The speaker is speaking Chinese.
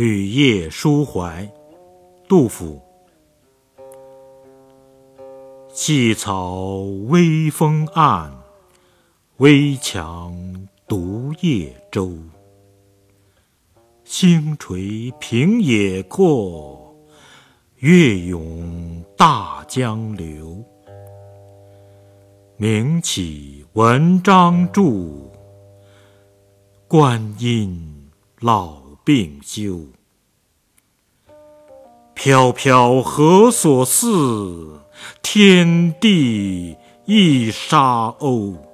雨夜抒怀，杜甫。细草微风岸，危樯独夜舟。星垂平野阔，月涌大江流。名岂文章著，观音老病休。飘飘何所似？天地一沙鸥。